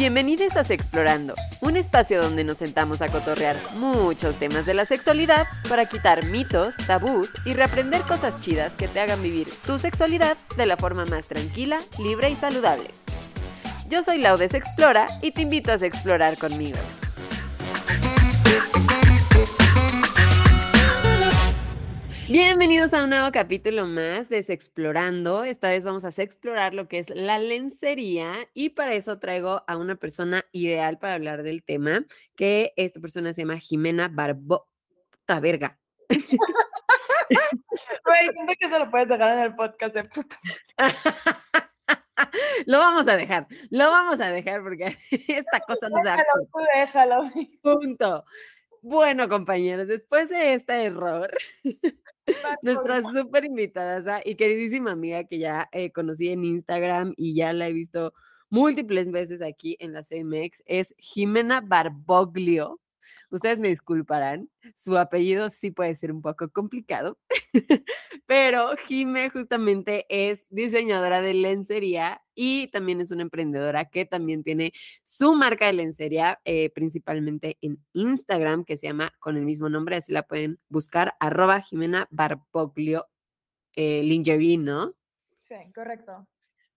Bienvenidos a Explorando, un espacio donde nos sentamos a cotorrear muchos temas de la sexualidad para quitar mitos, tabús y reaprender cosas chidas que te hagan vivir tu sexualidad de la forma más tranquila, libre y saludable. Yo soy Laudes Explora y te invito a explorar conmigo. Bienvenidos a un nuevo capítulo más de Explorando. Esta vez vamos a explorar lo que es la lencería y para eso traigo a una persona ideal para hablar del tema, que esta persona se llama Jimena Barbo... verga! Güey, siento que eso lo puedes dejar en el podcast de puto. lo vamos a dejar, lo vamos a dejar porque esta cosa no se Déjalo, tú déjalo. Punto. Bueno, compañeros, después de este error, nuestra súper invitada y queridísima amiga que ya eh, conocí en Instagram y ya la he visto múltiples veces aquí en la CMX es Jimena Barboglio. Ustedes me disculparán, su apellido sí puede ser un poco complicado, pero Jime justamente es diseñadora de lencería y también es una emprendedora que también tiene su marca de lencería, eh, principalmente en Instagram, que se llama con el mismo nombre, así la pueden buscar, arroba Jimena Barboglio eh, Lingerie, ¿no? Sí, correcto.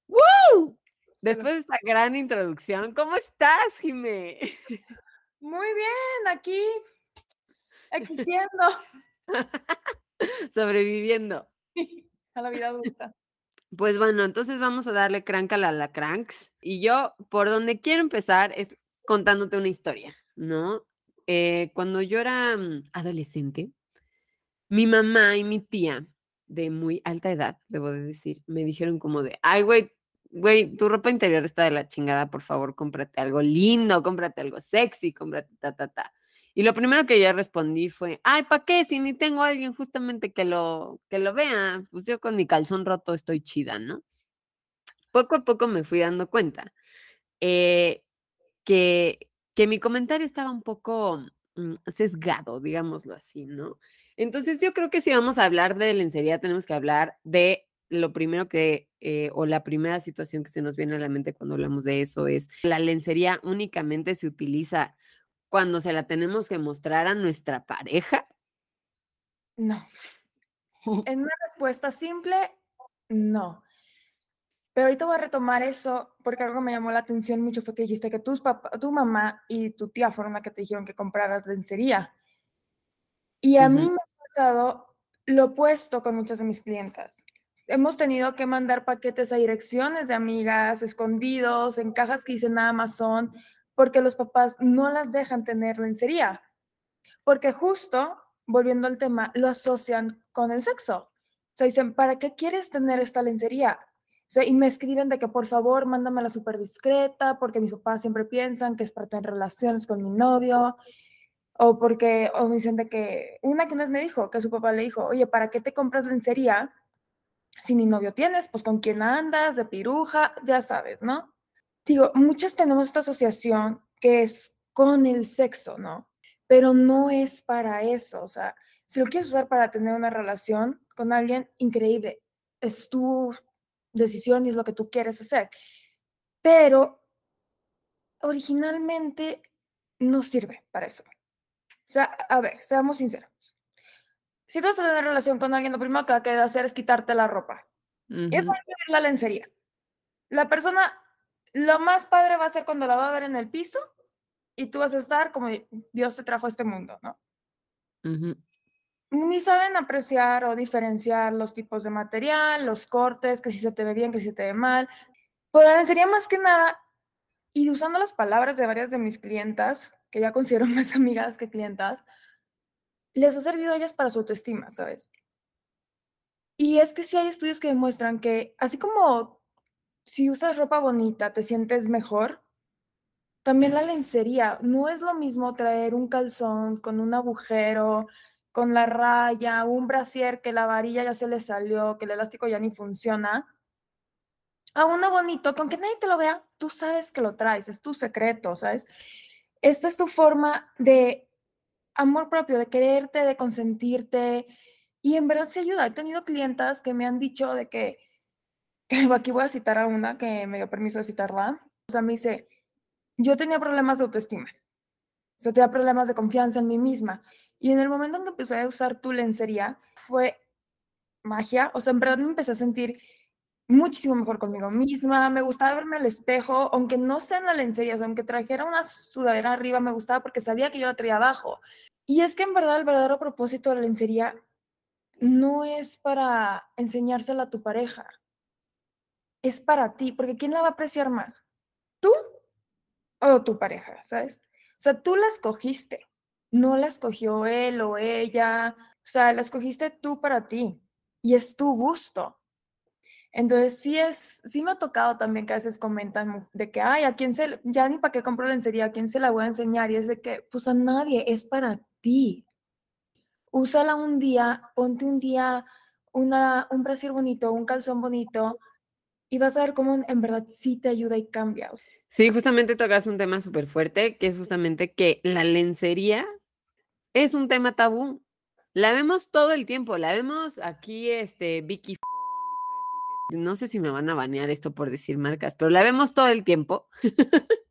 ¡Woo! Después de esta gran introducción, ¿cómo estás, Jime? Muy bien, aquí existiendo. Sobreviviendo. A la vida adulta. Pues bueno, entonces vamos a darle crank a la, cranks. Y yo, por donde quiero empezar, es contándote una historia, ¿no? Eh, cuando yo era mm, adolescente, mi mamá y mi tía, de muy alta edad, debo de decir, me dijeron como de, ay, güey, güey, tu ropa interior está de la chingada, por favor, cómprate algo lindo, cómprate algo sexy, cómprate ta, ta, ta. Y lo primero que yo respondí fue, ay, ¿para qué? Si ni tengo a alguien justamente que lo, que lo vea, pues yo con mi calzón roto estoy chida, ¿no? Poco a poco me fui dando cuenta eh, que, que mi comentario estaba un poco mm, sesgado, digámoslo así, ¿no? Entonces yo creo que si vamos a hablar de lencería, tenemos que hablar de lo primero que, eh, o la primera situación que se nos viene a la mente cuando hablamos de eso es, la lencería únicamente se utiliza cuando se la tenemos que mostrar a nuestra pareja. No. En una respuesta simple, no. Pero ahorita voy a retomar eso porque algo que me llamó la atención mucho fue que dijiste que tus papá, tu mamá y tu tía fueron las que te dijeron que compraras lencería. Y a mí me ha pasado lo opuesto con muchas de mis clientas hemos tenido que mandar paquetes a direcciones de amigas, escondidos, en cajas que dicen Amazon, porque los papás no las dejan tener lencería. Porque justo, volviendo al tema, lo asocian con el sexo. O sea, dicen, ¿para qué quieres tener esta lencería? O sea, y me escriben de que por favor mándamela súper discreta, porque mis papás siempre piensan que es para tener relaciones con mi novio. O porque, o me dicen de que, una que nos me dijo, que su papá le dijo, oye, ¿para qué te compras lencería? Si ni novio tienes, pues con quién andas, de piruja, ya sabes, ¿no? Digo, muchas tenemos esta asociación que es con el sexo, ¿no? Pero no es para eso, o sea, si lo quieres usar para tener una relación con alguien, increíble, es tu decisión y es lo que tú quieres hacer. Pero originalmente no sirve para eso. O sea, a ver, seamos sinceros si tú vas a tener relación con alguien, lo primero que va a hacer es quitarte la ropa. Y eso es la lencería. La persona, lo más padre va a ser cuando la va a ver en el piso y tú vas a estar como Dios te trajo a este mundo, ¿no? Ni saben apreciar o diferenciar los tipos de material, los cortes, que si se te ve bien, que si se te ve mal. Por la lencería más que nada, y usando las palabras de varias de mis clientas, que ya considero más amigas que clientas, les ha servido a ellas para su autoestima, ¿sabes? Y es que sí hay estudios que demuestran que así como si usas ropa bonita te sientes mejor, también la lencería, no es lo mismo traer un calzón con un agujero, con la raya, un brasier que la varilla ya se le salió, que el elástico ya ni funciona, a uno bonito, que aunque nadie te lo vea, tú sabes que lo traes, es tu secreto, ¿sabes? Esta es tu forma de amor propio, de quererte, de consentirte. Y en verdad se ayuda. He tenido clientas que me han dicho de que, aquí voy a citar a una que me dio permiso de citarla. O sea, me dice, yo tenía problemas de autoestima. O sea, tenía problemas de confianza en mí misma. Y en el momento en que empecé a usar tu lencería, fue magia. O sea, en verdad me empecé a sentir muchísimo mejor conmigo misma. Me gustaba verme al espejo, aunque no sea en la lencería, aunque trajera una sudadera arriba, me gustaba porque sabía que yo la traía abajo. Y es que en verdad el verdadero propósito de la lencería no es para enseñársela a tu pareja, es para ti, porque ¿quién la va a apreciar más? ¿Tú o tu pareja, sabes? O sea, tú la escogiste, no la escogió él o ella, o sea, la escogiste tú para ti y es tu gusto. Entonces, sí es, sí me ha tocado también que a veces comentan de que, ay, ¿a quién se, ya ni para qué compro lencería, a quién se la voy a enseñar? Y es de que, pues a nadie, es para ti. Úsala un día, ponte un día una, un brasier bonito, un calzón bonito, y vas a ver cómo en verdad sí te ayuda y cambia. Sí, justamente tocas un tema súper fuerte, que es justamente que la lencería es un tema tabú. La vemos todo el tiempo, la vemos aquí, este, Vicky, no sé si me van a banear esto por decir marcas, pero la vemos todo el tiempo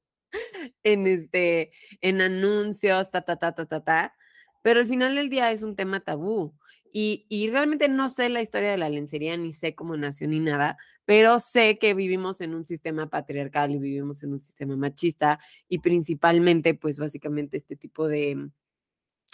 en este, en anuncios, ta, ta, ta, ta, ta, ta, pero al final del día es un tema tabú. Y, y, realmente no sé la historia de la lencería, ni sé cómo nació ni nada, pero sé que vivimos en un sistema patriarcal y vivimos en un sistema machista y principalmente, pues básicamente este tipo de,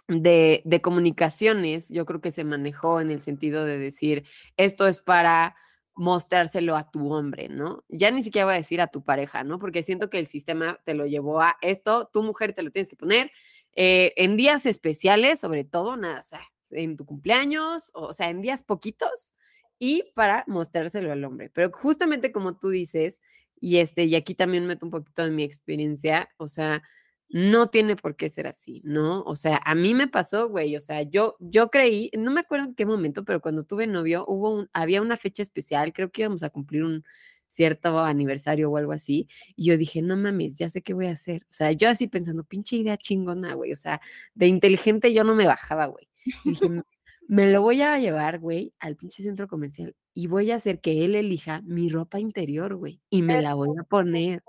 de, de comunicaciones, yo creo que se manejó en el sentido de decir, esto es para mostrárselo a tu hombre, ¿no? Ya ni siquiera voy a decir a tu pareja, ¿no? Porque siento que el sistema te lo llevó a esto, tu mujer te lo tienes que poner eh, en días especiales, sobre todo, nada, o sea, en tu cumpleaños, o sea, en días poquitos y para mostrárselo al hombre. Pero justamente como tú dices, y este, y aquí también meto un poquito de mi experiencia, o sea, no tiene por qué ser así, ¿no? O sea, a mí me pasó, güey, o sea, yo, yo creí, no me acuerdo en qué momento, pero cuando tuve novio, hubo un, había una fecha especial, creo que íbamos a cumplir un cierto aniversario o algo así, y yo dije, no mames, ya sé qué voy a hacer. O sea, yo así pensando, pinche idea chingona, güey, o sea, de inteligente yo no me bajaba, güey. dije, me lo voy a llevar, güey, al pinche centro comercial y voy a hacer que él elija mi ropa interior, güey, y me la voy a poner.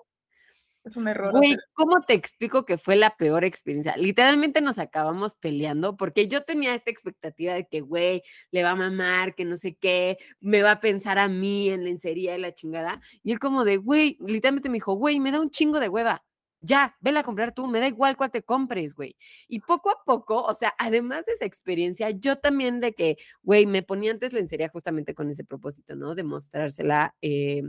Es un error. Güey, ¿cómo te explico que fue la peor experiencia? Literalmente nos acabamos peleando porque yo tenía esta expectativa de que, güey, le va a mamar, que no sé qué, me va a pensar a mí en lencería y la chingada. Y él como de, güey, literalmente me dijo, güey, me da un chingo de hueva. Ya, vela a comprar tú, me da igual cuál te compres, güey. Y poco a poco, o sea, además de esa experiencia, yo también de que, güey, me ponía antes lencería justamente con ese propósito, ¿no? De mostrársela eh,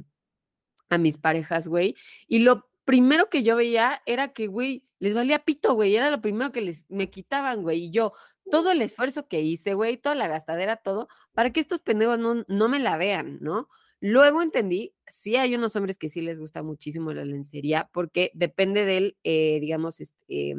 a mis parejas, güey. Y lo primero que yo veía era que, güey, les valía pito, güey, era lo primero que les me quitaban, güey, y yo, todo el esfuerzo que hice, güey, toda la gastadera, todo, para que estos pendejos no, no me la vean, ¿no? Luego entendí, sí hay unos hombres que sí les gusta muchísimo la lencería, porque depende del, eh, digamos, este,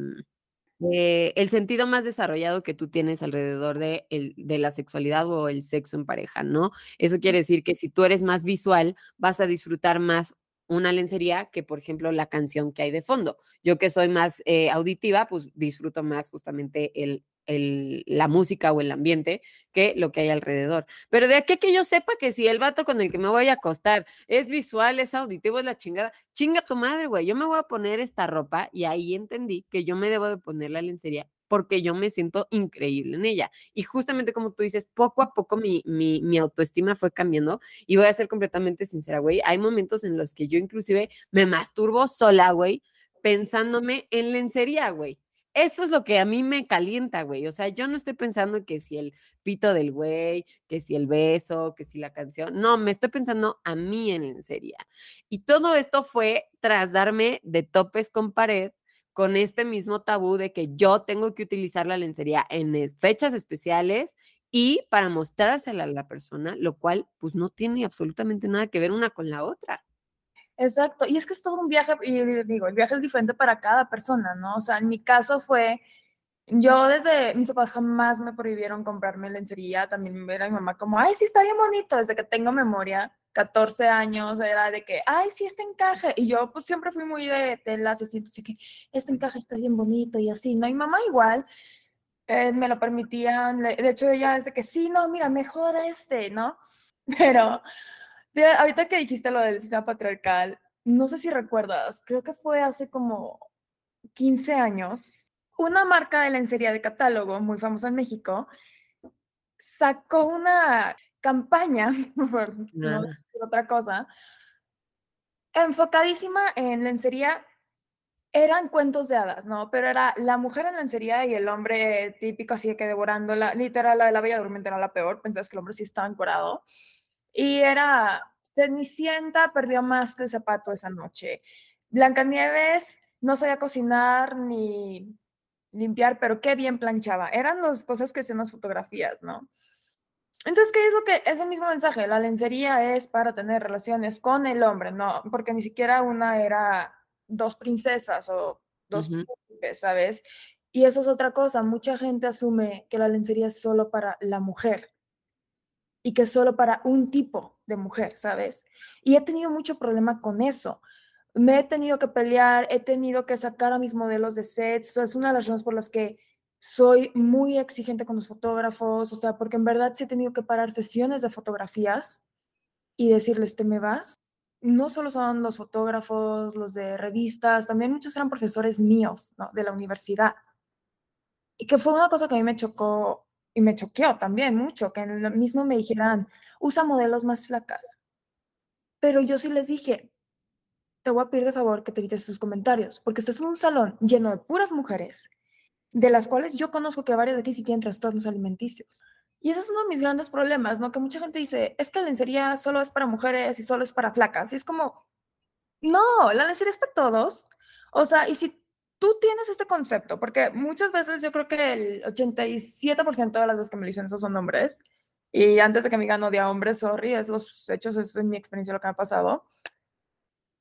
eh, el sentido más desarrollado que tú tienes alrededor de, el, de la sexualidad o el sexo en pareja, ¿no? Eso quiere decir que si tú eres más visual, vas a disfrutar más una lencería que, por ejemplo, la canción que hay de fondo. Yo que soy más eh, auditiva, pues disfruto más justamente el, el, la música o el ambiente que lo que hay alrededor. Pero de aquí que yo sepa que si el vato con el que me voy a acostar es visual, es auditivo, es la chingada, chinga tu madre, güey, yo me voy a poner esta ropa y ahí entendí que yo me debo de poner la lencería porque yo me siento increíble en ella. Y justamente como tú dices, poco a poco mi, mi, mi autoestima fue cambiando y voy a ser completamente sincera, güey. Hay momentos en los que yo inclusive me masturbo sola, güey, pensándome en lencería, güey. Eso es lo que a mí me calienta, güey. O sea, yo no estoy pensando que si el pito del güey, que si el beso, que si la canción. No, me estoy pensando a mí en lencería. Y todo esto fue tras darme de topes con pared con este mismo tabú de que yo tengo que utilizar la lencería en fechas especiales y para mostrársela a la persona, lo cual pues no tiene absolutamente nada que ver una con la otra. Exacto, y es que es todo un viaje, y digo, el viaje es diferente para cada persona, ¿no? O sea, en mi caso fue, yo desde, mis papás jamás me prohibieron comprarme lencería, también era mi mamá como, ay, sí, está bien bonito, desde que tengo memoria, 14 años, era de que, ay, sí, este encaje. Y yo pues siempre fui muy de telas, así, entonces que este encaje está bien bonito y así, ¿no? Y mamá igual eh, me lo permitían, de hecho ella desde que sí, no, mira, mejor este, ¿no? Pero ahorita que dijiste lo del sistema patriarcal, no sé si recuerdas, creo que fue hace como 15 años, una marca de lencería de catálogo muy famosa en México sacó una campaña, por no decir otra cosa, enfocadísima en lencería. Eran cuentos de hadas, ¿no? Pero era la mujer en lencería y el hombre típico así de que devorándola, literal, la de la Bella Durmiente era la peor, pensás que el hombre sí estaba encorado. Y era Cenicienta perdió más que el zapato esa noche. Blancanieves no sabía cocinar ni limpiar, pero qué bien planchaba. Eran las cosas que hacían las fotografías, ¿no? Entonces, ¿qué es lo que es el mismo mensaje? La lencería es para tener relaciones con el hombre, no, porque ni siquiera una era dos princesas o dos príncipes, ¿sabes? Y eso es otra cosa, mucha gente asume que la lencería es solo para la mujer y que es solo para un tipo de mujer, ¿sabes? Y he tenido mucho problema con eso. Me he tenido que pelear, he tenido que sacar a mis modelos de sets, es una de las razones por las que soy muy exigente con los fotógrafos, o sea, porque en verdad sí he tenido que parar sesiones de fotografías y decirles, ¿te me vas? No solo son los fotógrafos, los de revistas, también muchos eran profesores míos, ¿no? De la universidad. Y que fue una cosa que a mí me chocó y me choqueó también mucho, que en el mismo me dijeran, usa modelos más flacas. Pero yo sí les dije, te voy a pedir de favor que te evites sus comentarios, porque estás en un salón lleno de puras mujeres, de las cuales yo conozco que varias de aquí sí tienen trastornos alimenticios. Y ese es uno de mis grandes problemas, ¿no? Que mucha gente dice, es que la lencería solo es para mujeres y solo es para flacas. Y es como, no, la lencería es para todos. O sea, y si tú tienes este concepto, porque muchas veces yo creo que el 87% de las veces que me dicen eso son hombres, y antes de que me digan odia hombres, sorry, es los hechos, es en mi experiencia lo que me ha pasado.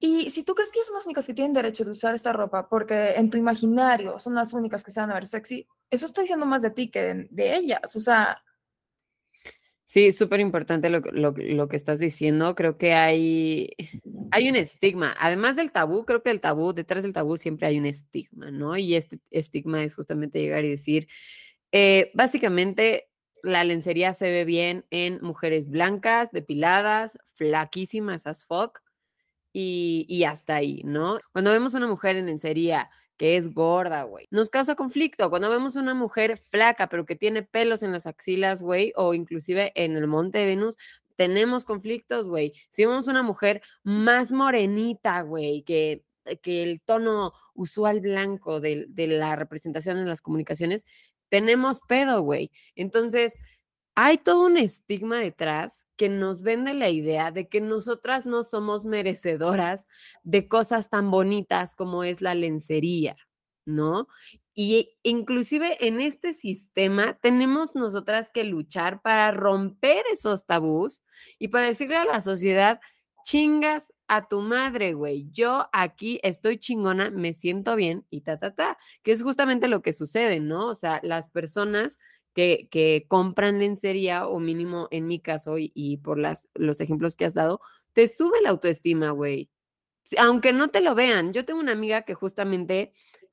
Y si tú crees que ellos son las únicas que tienen derecho de usar esta ropa, porque en tu imaginario son las únicas que se van a ver sexy, eso está diciendo más de ti que de, de ellas. O sea, Sí, súper importante lo, lo, que estás diciendo. Creo que hay, hay un estigma. Además del tabú, creo que el tabú, detrás del tabú siempre hay un estigma, ¿no? Y este estigma es justamente llegar y decir, eh, básicamente, la lencería se ve bien en mujeres blancas, depiladas, flaquísimas as fuck, y, hasta ahí, ¿no? Cuando vemos una mujer en lencería que es gorda, güey. Nos causa conflicto cuando vemos una mujer flaca, pero que tiene pelos en las axilas, güey, o inclusive en el monte de Venus, tenemos conflictos, güey. Si vemos una mujer más morenita, güey, que, que el tono usual blanco de, de la representación en las comunicaciones, tenemos pedo, güey. Entonces, hay todo un estigma detrás que nos vende la idea de que nosotras no somos merecedoras de cosas tan bonitas como es la lencería, ¿no? Y inclusive en este sistema tenemos nosotras que luchar para romper esos tabús y para decirle a la sociedad, chingas a tu madre, güey. Yo aquí estoy chingona, me siento bien y ta, ta, ta, que es justamente lo que sucede, ¿no? O sea, las personas que, que compran lencería, o mínimo en mi caso, y, por las, los ejemplos que has dado, te sube la autoestima, güey. Aunque no te lo vean. Yo tengo una amiga que justamente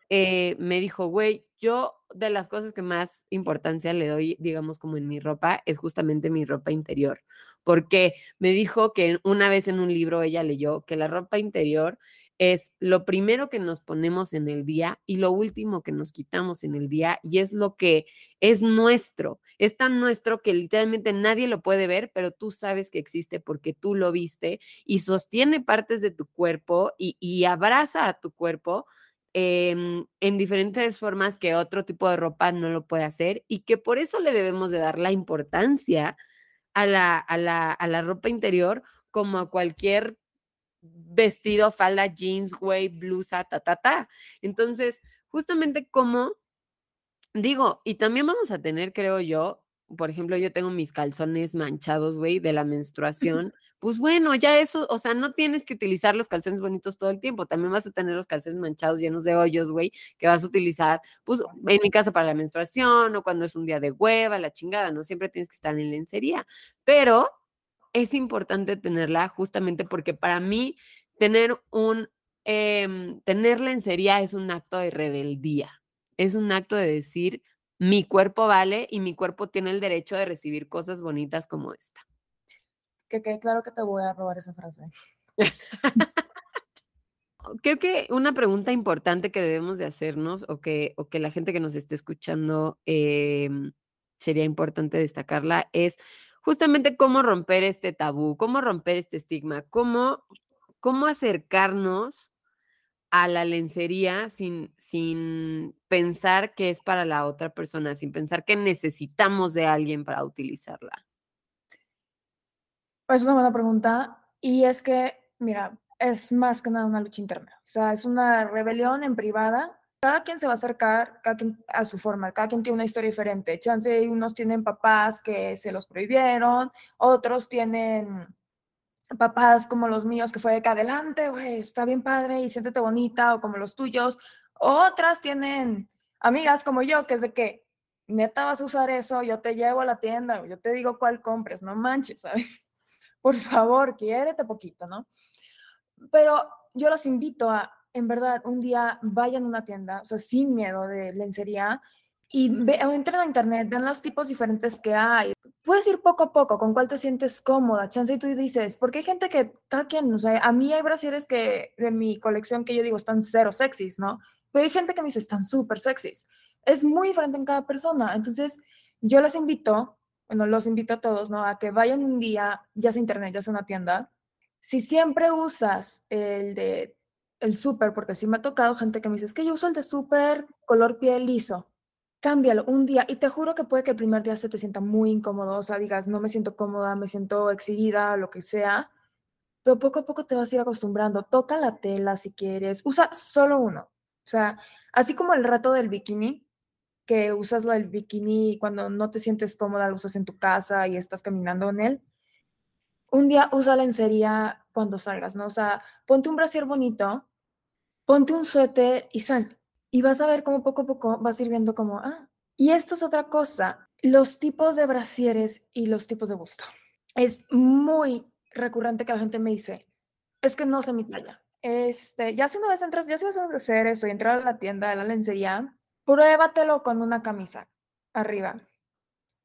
eh, me dijo, güey, yo de las cosas que más importancia le doy, digamos, como en mi ropa, es justamente mi ropa interior. Porque me dijo que una vez en un libro ella leyó que la ropa interior es lo primero que nos ponemos en el día y lo último que nos quitamos en el día y es lo que es nuestro. Es tan nuestro que literalmente nadie lo puede ver, pero tú sabes que existe porque tú lo viste y sostiene partes de tu cuerpo y, abraza a tu cuerpo em, en diferentes formas que otro tipo de ropa no lo puede hacer y que por eso le debemos de dar la importancia a la, a la, a la ropa interior como a cualquier vestido, falda, jeans, güey, blusa, ta, ta, ta. Entonces, justamente como digo, y también vamos a tener, creo yo, por ejemplo, yo tengo mis calzones manchados, güey, de la menstruación. Pues bueno, ya eso, o sea, no tienes que utilizar los calzones bonitos todo el tiempo. También vas a tener los calzones manchados llenos de hoyos, güey, que vas a utilizar, pues en mi caso para la menstruación o cuando es un día de hueva, la chingada, no siempre tienes que estar en lencería. Pero es importante tenerla justamente porque para mí tener un, eh, tener lencería es un acto de rebeldía, es un acto de decir, mi cuerpo vale y mi cuerpo tiene el derecho de recibir cosas bonitas como esta. Que quede claro que te voy a robar esa frase. creo que una pregunta importante que debemos de hacernos o que, o que la gente que nos esté escuchando em, sería importante destacarla es justamente cómo romper este tabú, cómo romper este estigma, cómo, cómo acercarnos a la lencería sin, sin pensar que es para la otra persona, sin pensar que necesitamos de alguien para utilizarla. Es una buena pregunta. Y es que, mira, es más que nada una lucha interna. O sea, es una rebelión en privada. Cada quien se va a acercar a su forma, cada quien tiene una historia diferente. Chance, unos tienen papás que se los prohibieron, otros tienen papás como los míos que fue de que adelante, güey, está bien padre y siéntete bonita, o como los tuyos. Otras tienen amigas como yo, que es de que neta vas a usar eso, yo te llevo a la tienda, yo te digo cuál compres, no manches, ¿sabes? Por favor, quiérete poquito, ¿no? Pero yo los invito a, en verdad, un día vayan a una tienda, o sea, sin miedo de lencería, y ve, o entren a internet, vean los tipos diferentes que hay. Puedes ir poco a poco con cuál te sientes cómoda. Chance y tú dices, porque hay gente que, cada quien, o sea, a mí hay brasieres que de mi colección que yo digo están cero sexys, ¿no? Pero hay gente que me dice, están súper sexys. Es muy diferente en cada persona. Entonces, yo les invito, bueno, los invito a todos, ¿no? A que vayan un día, ya sea internet, ya sea una tienda. Si siempre usas el de el súper, porque sí me ha tocado gente que me dice, es que yo uso el de súper color piel liso cámbialo un día y te juro que puede que el primer día se te sienta muy incómodo, o sea, digas, no me siento cómoda, me siento exhibida, lo que sea, pero poco a poco te vas a ir acostumbrando. Toca la tela si quieres, usa solo uno. O sea, así como el rato del bikini, que usas el bikini cuando no te sientes cómoda, lo usas en tu casa y estás caminando en él. Un día usa lencería cuando salgas, ¿no? O sea, ponte un brasier bonito, ponte un suéter y sal y vas a ver cómo poco a poco vas a ir viendo como, ah, y esto es otra cosa, los tipos de brasieres y los tipos de busto. Es muy recurrente que la gente me dice, es que no sé mi talla. Este, ya si vez entras, ya si vas a hacer eso y entrar a la tienda de la lencería, pruébatelo con una camisa arriba.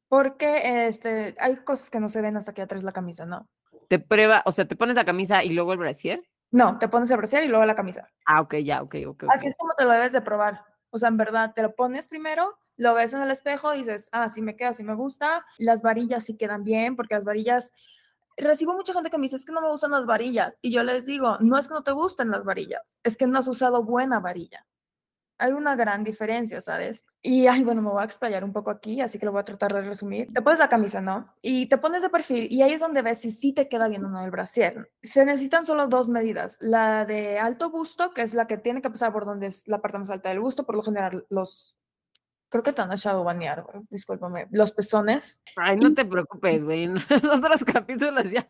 Porque este, hay cosas que no se ven hasta que ya traes la camisa, ¿no? Te prueba, o sea, te pones la camisa y luego el brasier. No, te pones el brasier y luego la camisa. Ah, ok, ya, ok, ok. Así es como te lo debes de probar. O sea, en verdad, te lo pones primero, lo ves en el espejo, dices, ah, sí me queda, sí me gusta. Las varillas sí quedan bien, porque las varillas. Recibo mucha gente que me dice, es que no me gustan las varillas. Y yo les digo, no es que no te gusten las varillas, es que no has usado buena varilla hay una gran diferencia, ¿sabes? Y, ay, bueno, me voy a explayar un poco aquí, así que lo voy a tratar de resumir. Te pones la camisa, ¿no? Y te pones de perfil y ahí es donde ves si sí te queda bien o no el brasier. Se necesitan solo dos medidas. La de alto busto, que es la que tiene que pasar por donde es la parte más alta del busto, por lo general los creo que te han echado banear, discúlpame, los pezones. Ay, no te preocupes, güey, en los otros capítulos ya,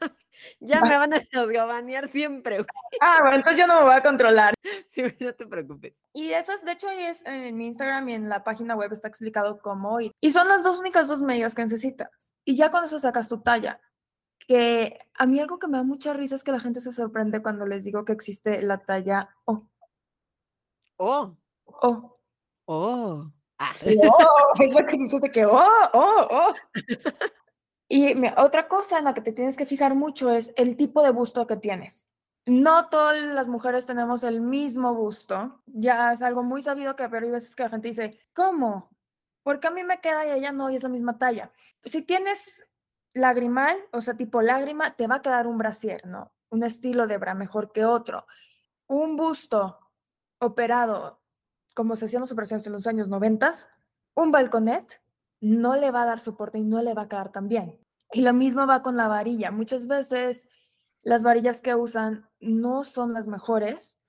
ya me van a banear siempre, güey. Ah, bueno, entonces yo no me voy a controlar. Sí, no te preocupes. Y esas, de hecho, ahí es en mi Instagram y en la página web está explicado cómo ir. Y son las dos únicas dos medidas que necesitas. Y ya con eso sacas tu talla. Que a mí algo que me da mucha risa es que la gente se sorprende cuando les digo que existe la talla O. Oh. O. Oh. Ah. Y otra cosa en la que te tienes que fijar mucho es el tipo de busto que tienes. No todas las mujeres tenemos el mismo busto. Ya es algo muy sabido que, pero hay veces que la gente dice, ¿cómo? Porque a mí me queda y a ella no, y es la misma talla. Si tienes lagrimal, o sea, tipo lágrima, te va a quedar un brasier, ¿no? Un estilo de bra mejor que otro. Un busto operado como se hacían las operaciones en los años 90, un balconet no le va a dar soporte y no le va a quedar tan bien. Y lo mismo va con la varilla. Muchas veces las varillas que usan no son las mejores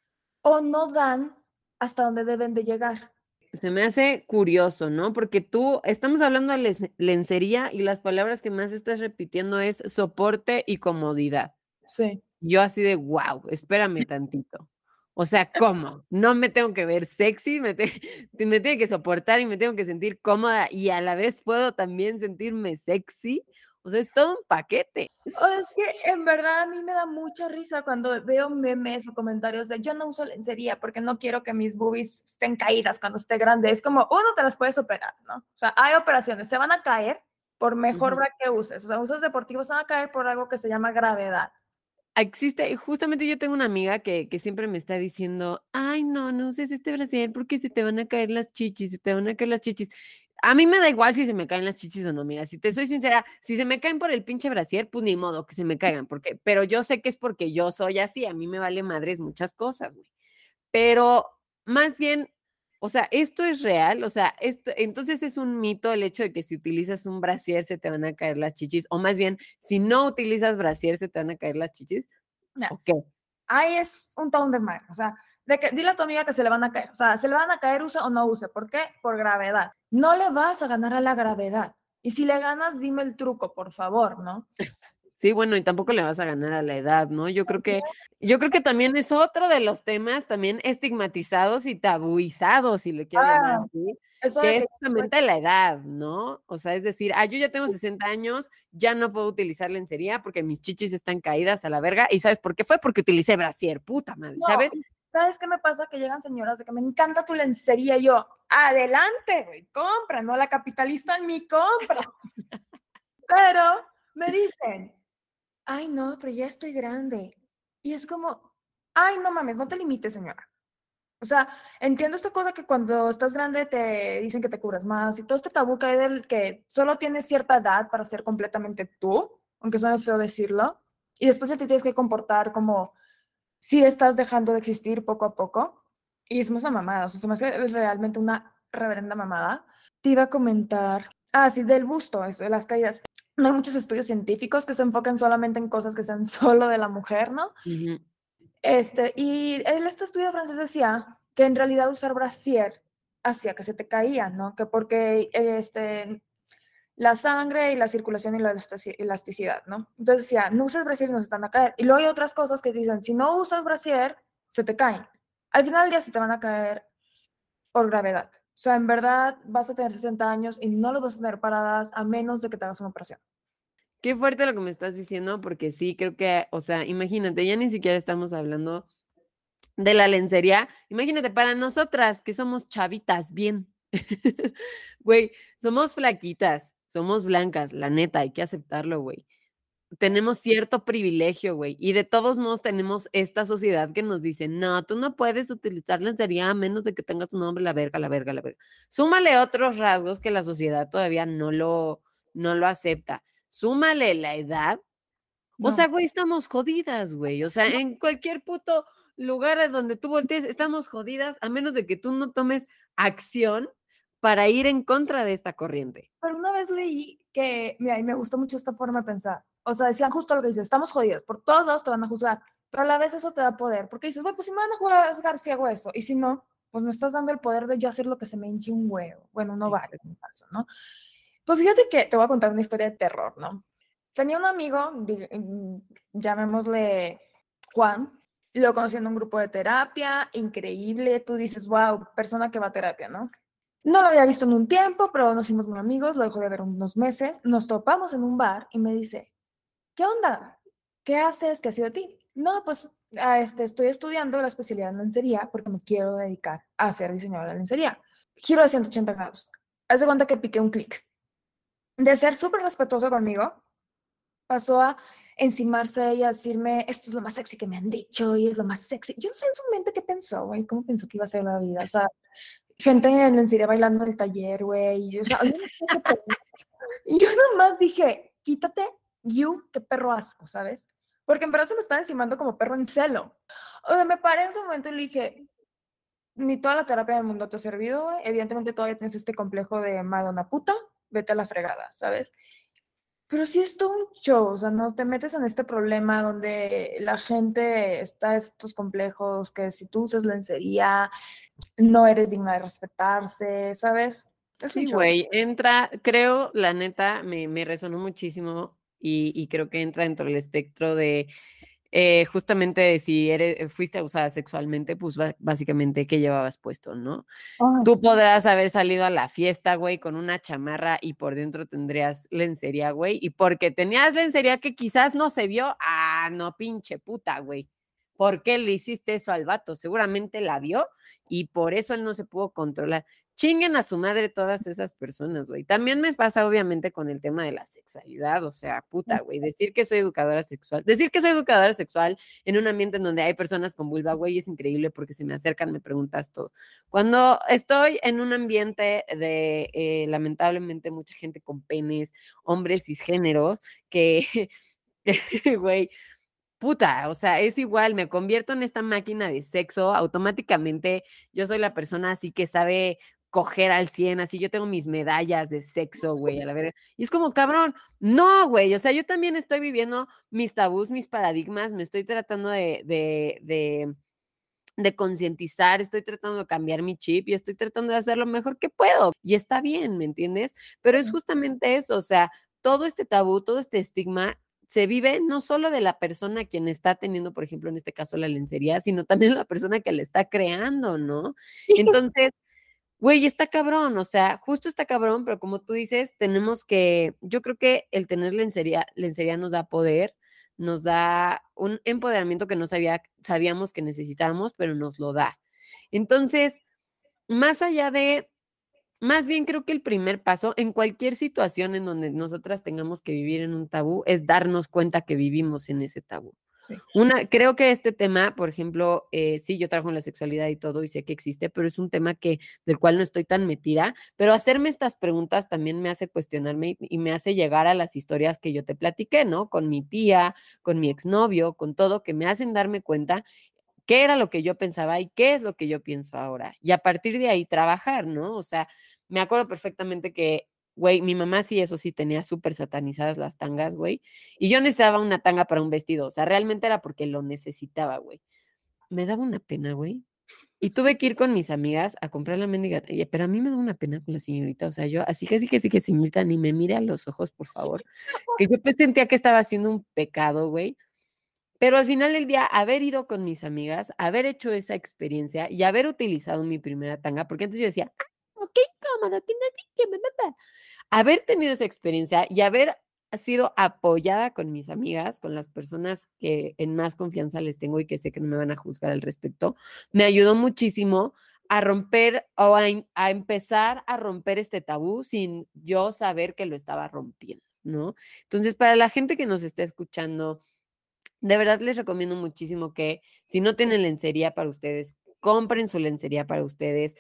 o no dan hasta donde deben de llegar. Se me hace curioso, ¿no? Porque tú, estamos hablando de lencería y las palabras que más estás repitiendo es soporte y comodidad. Sí. Yo así de, wow, espérame tantito. O sea, ¿cómo? No me tengo que ver sexy, me, me tiene que soportar y me tengo que sentir cómoda y a la vez puedo también sentirme sexy. O sea, es todo un paquete. O es que en verdad a mí me da mucha risa cuando veo memes o comentarios de yo no uso lencería porque no quiero que mis boobies estén caídas cuando esté grande. Es como, uno te las puedes operar, ¿no? O sea, hay operaciones, se van a caer por mejor bra que uses. O sea, usos deportivos van a caer por algo que se llama gravedad. Existe, justamente yo tengo una amiga que, que siempre me está diciendo, ay, no, no uses este brasier porque se te van a caer las chichis, se te van a caer las chichis. A mí me da igual si se me caen las chichis o no, mira, si te soy sincera, si se me caen por el pinche brasier, pues ni modo que se me caigan, porque, pero yo sé que es porque yo soy así, a mí me vale madres muchas cosas, güey. Pero más bien, o sea, esto es real, o sea, esto, entonces es un mito el hecho de que si utilizas un brasier se te van a caer las chichis, o más bien, si no utilizas brasier se te van a caer las chichis. Mira, ¿O qué? Ahí es un todo un desmadre. O sea, de que, dile a tu amiga que se le van a caer. O sea, se le van a caer, use o no use. ¿Por qué? Por gravedad. No le vas a ganar a la gravedad. Y si le ganas, dime el truco, por favor, ¿no? Sí, bueno, y tampoco le vas a ganar a la edad, ¿no? Yo creo que, yo creo que también es otro de los temas también estigmatizados y tabuizados, si lo quiero llamar Ah, así, Eso que es justamente la edad, ¿no? O sea, es decir, ah, yo ya tengo 60 años, ya no puedo utilizar lencería porque mis chichis están caídas a la verga. ¿Y sabes por qué fue? Porque utilicé brasier, puta madre, No, ¿sabes? ¿Sabes qué me pasa? Que llegan señoras de que me encanta tu lencería. Y yo, adelante, güey, compra, ¿no? La capitalista en mí compra. Pero me dicen, ay, no, pero ya estoy grande. Y es como, ay, no mames, no te limites, señora. O sea, entiendo esta cosa que cuando estás grande te dicen que te curas más y todo este tabú que hay del que solo tienes cierta edad para ser completamente tú, aunque suene feo decirlo, y después te tienes que comportar como si estás dejando de existir poco a poco. Y es más una mamada, o sea, se me hace realmente una reverenda mamada. Te iba a comentar, ah, sí, del busto, eso, de las caídas. No hay muchos estudios científicos que se enfoquen solamente en cosas que sean solo de la mujer, ¿no? Ujú. Este, y este estudio francés decía que en realidad usar brasier hacía que se te caía, ¿no? Que porque este, la sangre y la circulación y la elastici- elasticidad, ¿no? Entonces decía, no uses brasier y no se te van a caer. Y luego hay otras cosas que dicen, si no usas brasier, se te caen. Al final del día se te van a caer por gravedad. O sea, en verdad vas a tener 60 años y no los vas a tener paradas a menos de que te hagas una operación. Qué fuerte lo que me estás diciendo, porque sí, creo que, o sea, imagínate, ya ni siquiera estamos hablando de la lencería. Imagínate, para nosotras que somos chavitas, bien. Güey, somos flaquitas, somos blancas, la neta, hay que aceptarlo, güey. Tenemos cierto privilegio, güey, y de todos modos tenemos esta sociedad que nos dice, no, tú no puedes utilizar lencería a menos de que tengas tu nombre, la verga, la verga, la verga. Súmale otros rasgos que la sociedad todavía no lo, no lo acepta. Súmale la edad. O sea, güey, estamos jodidas, güey. O sea, en cualquier puto lugar a donde tú voltees, estamos jodidas, a menos de que tú no tomes acción para ir en contra de esta corriente. Pero una vez leí que, mira, y me gustó mucho esta forma de pensar. O sea, decían justo lo que dices, estamos jodidos, por todos lados te van a juzgar, pero a la vez eso te da poder, porque dices, bueno, pues si me van a juzgar si hago eso, y si no, pues me estás dando el poder de yo hacer lo que se me hinche un huevo, bueno, un ovario, en mi caso, ¿no? Pues fíjate que te voy a contar una historia de terror, ¿no? Tenía un amigo, mm, llamémosle Juan, lo conocí en un grupo de terapia, increíble, tú dices, wow, persona que va a terapia, ¿no? No lo había visto en un tiempo, pero nos hicimos muy amigos, lo dejó de ver unos meses, nos topamos en un bar y me dice, ¿qué onda? ¿Qué haces? ¿Qué ha sido de ti? No, pues a este, estoy estudiando la especialidad en lencería porque me quiero dedicar a ser diseñadora de lencería. Giro de 180 grados. Haz de cuenta que piqué un clic. De ser súper respetuoso conmigo, pasó a encimarse y a decirme, esto es lo más sexy que me han dicho y es lo más sexy. Yo no sé en su mente qué pensó, güey, cómo pensó que iba a ser la vida. O sea, gente en lencería bailando en el taller, güey. y, O sea, yo yo nomás dije, quítate, you, qué perro asco, ¿sabes? Porque en verdad se me estaba encimando como perro en celo. O sea, me paré en ese momento y le dije, ni toda la terapia del mundo te ha servido, güey. Evidentemente todavía tienes este complejo de Madonna puta, vete a la fregada, ¿sabes? Pero sí es todo un show, o sea, no te metes en este problema donde la gente está estos complejos, que si tú usas lencería, no eres digna de respetarse, ¿sabes? Es Sí, güey, entra, creo, la neta, me, me resonó muchísimo y, y creo que entra dentro del espectro de eh, justamente de si eres, fuiste abusada sexualmente, pues básicamente qué llevabas puesto, ¿no? Ay, Tú sí. podrás haber salido a la fiesta, güey, con una chamarra y por dentro tendrías lencería, güey, y porque tenías lencería que quizás no se vio, ah, no, pinche puta, güey. ¿Por qué le hiciste eso al vato? Seguramente la vio y por eso él no se pudo controlar. Chinguen a su madre todas esas personas, güey. También me pasa obviamente con el tema de la sexualidad, o sea, puta, güey, decir que soy educadora sexual, decir que soy educadora sexual en un ambiente en donde hay personas con vulva, güey, es increíble porque se me acercan, me preguntas todo. Cuando estoy en un ambiente de, eh, lamentablemente, mucha gente con penes, hombres cisgéneros, que, güey, puta, o sea, es igual, me convierto en esta máquina de sexo, automáticamente yo soy la persona así que sabe coger al 100, así yo tengo mis medallas de sexo, güey, a la verga. Y es como, cabrón, no, güey, o sea, yo también estoy viviendo mis tabús, mis paradigmas, me estoy tratando de, de, de, de concientizar, estoy tratando de cambiar mi chip y estoy tratando de hacer lo mejor que puedo. Y está bien, ¿me entiendes? Pero es justamente eso, o sea, todo este tabú, todo este estigma se vive no solo de la persona quien está teniendo, por ejemplo, en este caso la lencería, sino también la persona que la está creando, ¿no? Entonces, güey, está cabrón, o sea, justo está cabrón, pero como tú dices, tenemos que, yo creo que el tener lencería, lencería nos da poder, nos da un empoderamiento que no sabía, sabíamos que necesitábamos, pero nos lo da. Entonces, más allá de más bien creo que el primer paso en cualquier situación en donde nosotras tengamos que vivir en un tabú es darnos cuenta que vivimos en ese tabú. Una, creo que este tema, por ejemplo, eh, sí, yo trabajo en la sexualidad y todo y sé que existe, pero es un tema que del cual no estoy tan metida. Pero hacerme estas preguntas también me hace cuestionarme y, y me hace llegar a las historias que yo te platiqué, ¿no? Con mi tía, con mi exnovio, con todo, que me hacen darme cuenta qué era lo que yo pensaba y qué es lo que yo pienso ahora. Y a partir de ahí trabajar, ¿no? O sea, me acuerdo perfectamente que, güey, mi mamá sí, eso sí, tenía súper satanizadas las tangas, güey. Y yo necesitaba una tanga para un vestido. O sea, realmente era porque lo necesitaba, güey. Me daba una pena, güey. Y tuve que ir con mis amigas a comprar la mendiga. Pero a mí me da una pena con la señorita. O sea, yo, así que sí que sí que señorita, ni me mire a los ojos, por favor. Que yo pues sentía que estaba haciendo un pecado, güey. Pero al final del día, haber ido con mis amigas, haber hecho esa experiencia y haber utilizado mi primera tanga, porque antes yo decía, qué incómodo, que no sé qué, me Haber tenido esa experiencia y haber sido apoyada con mis amigas, con las personas que en más confianza les tengo y que sé que no me van a juzgar al respecto, me ayudó muchísimo a romper o a, a, empezar a romper este tabú sin yo saber que lo estaba rompiendo, ¿no? Entonces, para la gente que nos está escuchando, de verdad les recomiendo muchísimo que si no tienen lencería para ustedes, compren su lencería para ustedes,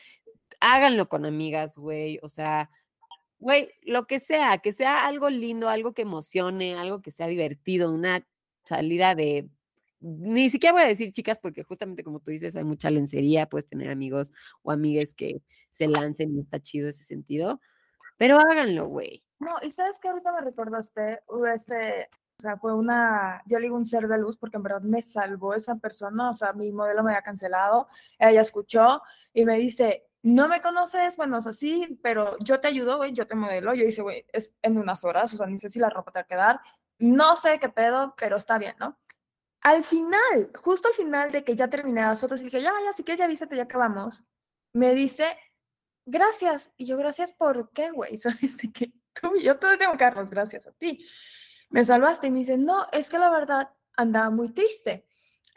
háganlo con amigas, güey, o sea, güey, lo que sea, que sea algo lindo, algo que emocione, algo que sea divertido, una salida de, ni siquiera voy a decir chicas, porque justamente como tú dices, hay mucha lencería, puedes tener amigos o amigas que se lancen y está chido ese sentido, pero háganlo, güey. No, y sabes que ahorita me recordaste, este, o sea, fue una, yo le digo un ser de luz porque en verdad me salvó esa persona, o sea, mi modelo me había cancelado, ella escuchó y me dice, no me conoces, bueno, es así, pero yo te ayudo, güey, yo te modelo. Yo dice, güey, es en unas horas, o sea, ni sé si la ropa te va a quedar. No sé qué pedo, pero está bien, ¿no? Al final, justo al final de que ya terminé las fotos y dije, ya, ya, si quieres, ya vístete, ya acabamos. Me dice, gracias. Y yo, gracias por qué, güey, ¿sabes? De que tú, yo todo tengo carros, gracias a ti. Me salvaste y me dice, no, es que la verdad andaba muy triste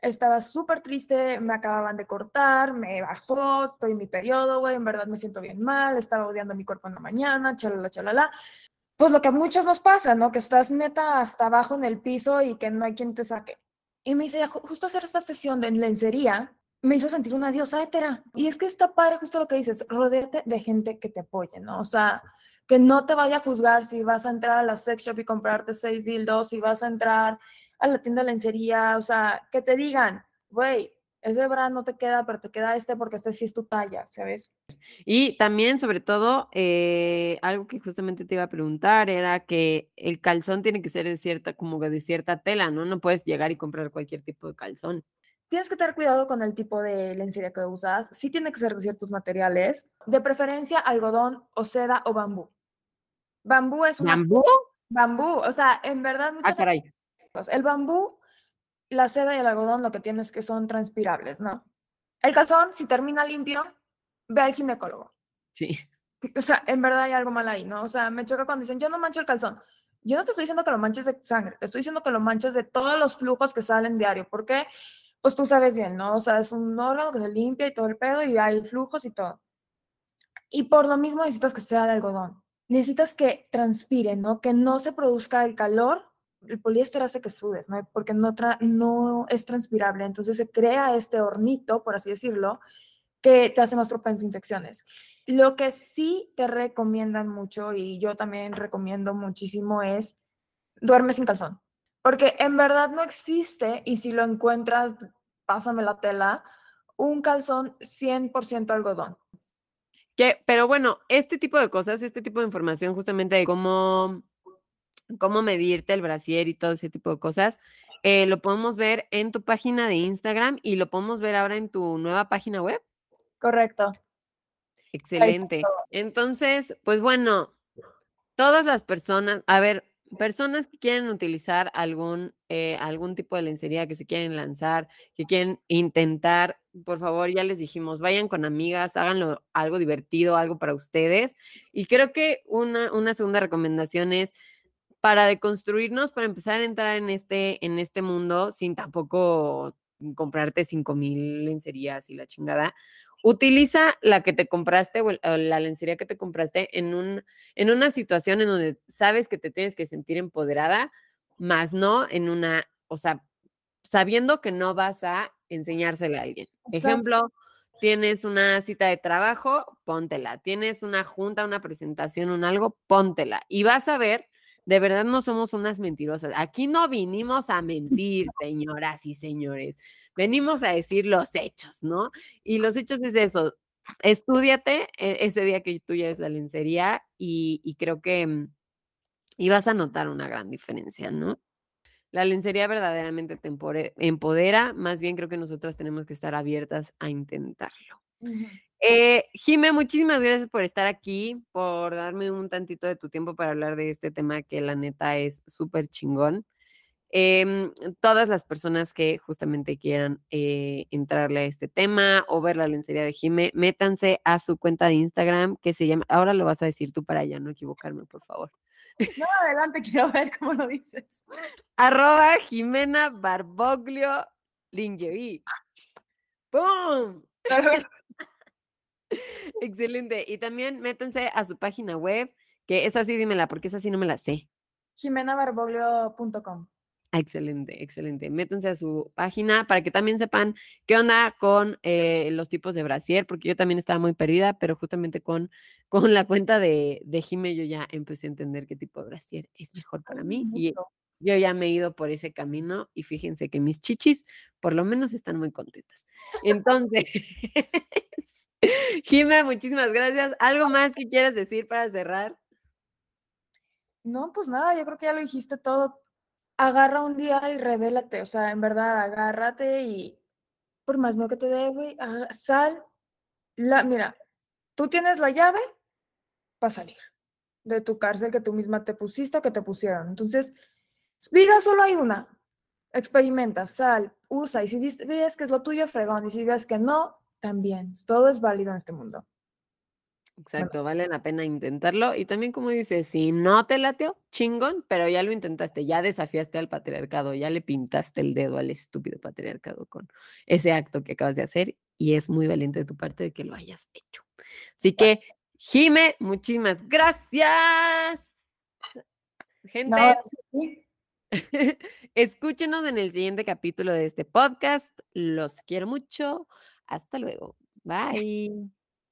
estaba súper triste, me acababan de cortar, me bajó, estoy en mi periodo, güey, en verdad me siento bien mal, estaba odiando mi cuerpo en la mañana, chalala, chalala. Pues lo que a muchos nos pasa, ¿no? Que estás neta hasta abajo en el piso y que no hay quien te saque. Y me dice, justo hacer esta sesión de lencería me hizo sentir una diosa hétera. Y es que está padre justo lo que dices, rodearte de gente que te apoye, ¿no? O sea, que no te vaya a juzgar si vas a entrar a la sex shop y comprarte seis dildos, si vas a entrar a la tienda de lencería, o sea, que te digan, güey, ese bra no te queda, pero te queda este porque este sí es tu talla, ¿sabes? Y también, sobre todo, eh, algo que justamente te iba a preguntar era que el calzón tiene que ser de cierta, como de cierta tela, ¿no? No puedes llegar y comprar cualquier tipo de calzón. Tienes que tener cuidado con el tipo de lencería que usas. Sí tiene que ser de ciertos materiales, de preferencia algodón o seda o bambú. Bambú es un ¿Bambú? Bambú, o sea, en verdad... Ah, caray. El bambú, la seda y el algodón lo que tienes que son transpirables, ¿no? El calzón, si termina limpio, ve al ginecólogo. Sí. O sea, en verdad hay algo mal ahí, ¿no? O sea, me choca cuando dicen, yo no mancho el calzón. Yo no te estoy diciendo que lo manches de sangre, te estoy diciendo que lo manches de todos los flujos que salen diario. ¿Por qué? pues tú sabes bien, ¿no? O sea, es un órgano que se limpia y todo el pedo y hay flujos y todo. Y por lo mismo necesitas que sea de algodón. Necesitas que transpire, ¿no? Que no se produzca el calor. El poliéster hace que sudes, ¿no? Porque no, es transpirable. Entonces se crea este hornito, por así decirlo, que te hace más propenso a infecciones. Lo que sí te recomiendan mucho, y yo también recomiendo muchísimo, es duerme sin calzón. Porque en verdad no existe, y si lo encuentras, pásame la tela, un calzón 100% algodón. Que, pero bueno, este tipo de cosas, este tipo de información justamente de cómo, cómo medirte el brasier y todo ese tipo de cosas, eh, lo podemos ver en tu página de Instagram y lo podemos ver ahora en tu nueva página web. Correcto. Excelente. Entonces, pues bueno, todas las personas, a ver, personas que quieren utilizar algún, eh, algún tipo de lencería, que se quieren lanzar, que quieren intentar, por favor, ya les dijimos, vayan con amigas, háganlo algo divertido, algo para ustedes. Y creo que una, una segunda recomendación es para deconstruirnos, para empezar a entrar en este, en este mundo sin tampoco comprarte cinco mil lencerías y la chingada, Utiliza la que te compraste o la lencería que te compraste en, un, en una situación en donde sabes que te tienes que sentir empoderada, más no en una, o sea, sabiendo que no vas a enseñársela a alguien. Ejemplo, tienes una cita de trabajo, póntela. Tienes una junta, una presentación, un algo, póntela. Y vas a ver, de verdad no somos unas mentirosas. Aquí no vinimos a mentir, señoras y señores venimos a decir los hechos, ¿no? Y los hechos es eso, estudiate e, ese día que tú lleves la lencería y, creo que mm, y vas a notar una gran diferencia, ¿no? La lencería verdaderamente te empodera, más bien creo que nosotras tenemos que estar abiertas a intentarlo. Eh, Jime, muchísimas gracias por estar aquí, por darme un tantito de tu tiempo para hablar de este tema que la neta es súper chingón. Em, todas las personas que justamente quieran eh, entrarle a este tema o ver la lencería de Jime, métanse a su cuenta de Instagram que se llama, ahora lo vas a decir tú para ya no equivocarme, por favor. No, adelante, quiero ver cómo lo dices. Arroba Jimena Barboglio Lingerie. ¡Pum! Excelente. Y también métanse a su página web, que es así, dímela, porque es así, no me la sé. jimenabarboglio.com. Excelente, excelente. Métanse a su página para que también sepan qué onda con eh, los tipos de brasier, porque yo también estaba muy perdida, pero justamente con, con la cuenta de, de Jime yo ya empecé a entender qué tipo de brasier es mejor para mí. Y yo ya me he ido por ese camino y fíjense que mis chichis por lo menos están muy contentas. Entonces, Jime, muchísimas gracias. ¿Algo más que quieras decir para cerrar? No, pues nada, yo creo que ya lo dijiste todo agarra un día y revélate, o sea, en verdad, agárrate y por más miedo que te dé, güey, sal. La, mira, tú tienes la llave para salir de tu cárcel que tú misma te pusiste o que te pusieron. Entonces, vida solo hay una. Experimenta, sal, usa. Y si ves que es lo tuyo, fregón. Y si ves que no, también. Todo es válido en este mundo. Exacto, vale la pena intentarlo. Y también, como dices, si no te lateo, chingón, pero ya lo intentaste, ya desafiaste al patriarcado, ya le pintaste el dedo al estúpido patriarcado con ese acto que acabas de hacer y es muy valiente de tu parte de que lo hayas hecho. Así que, Jime, muchísimas gracias. Gente, escúchenos en el siguiente capítulo de este podcast. Los quiero mucho. Hasta luego. Bye.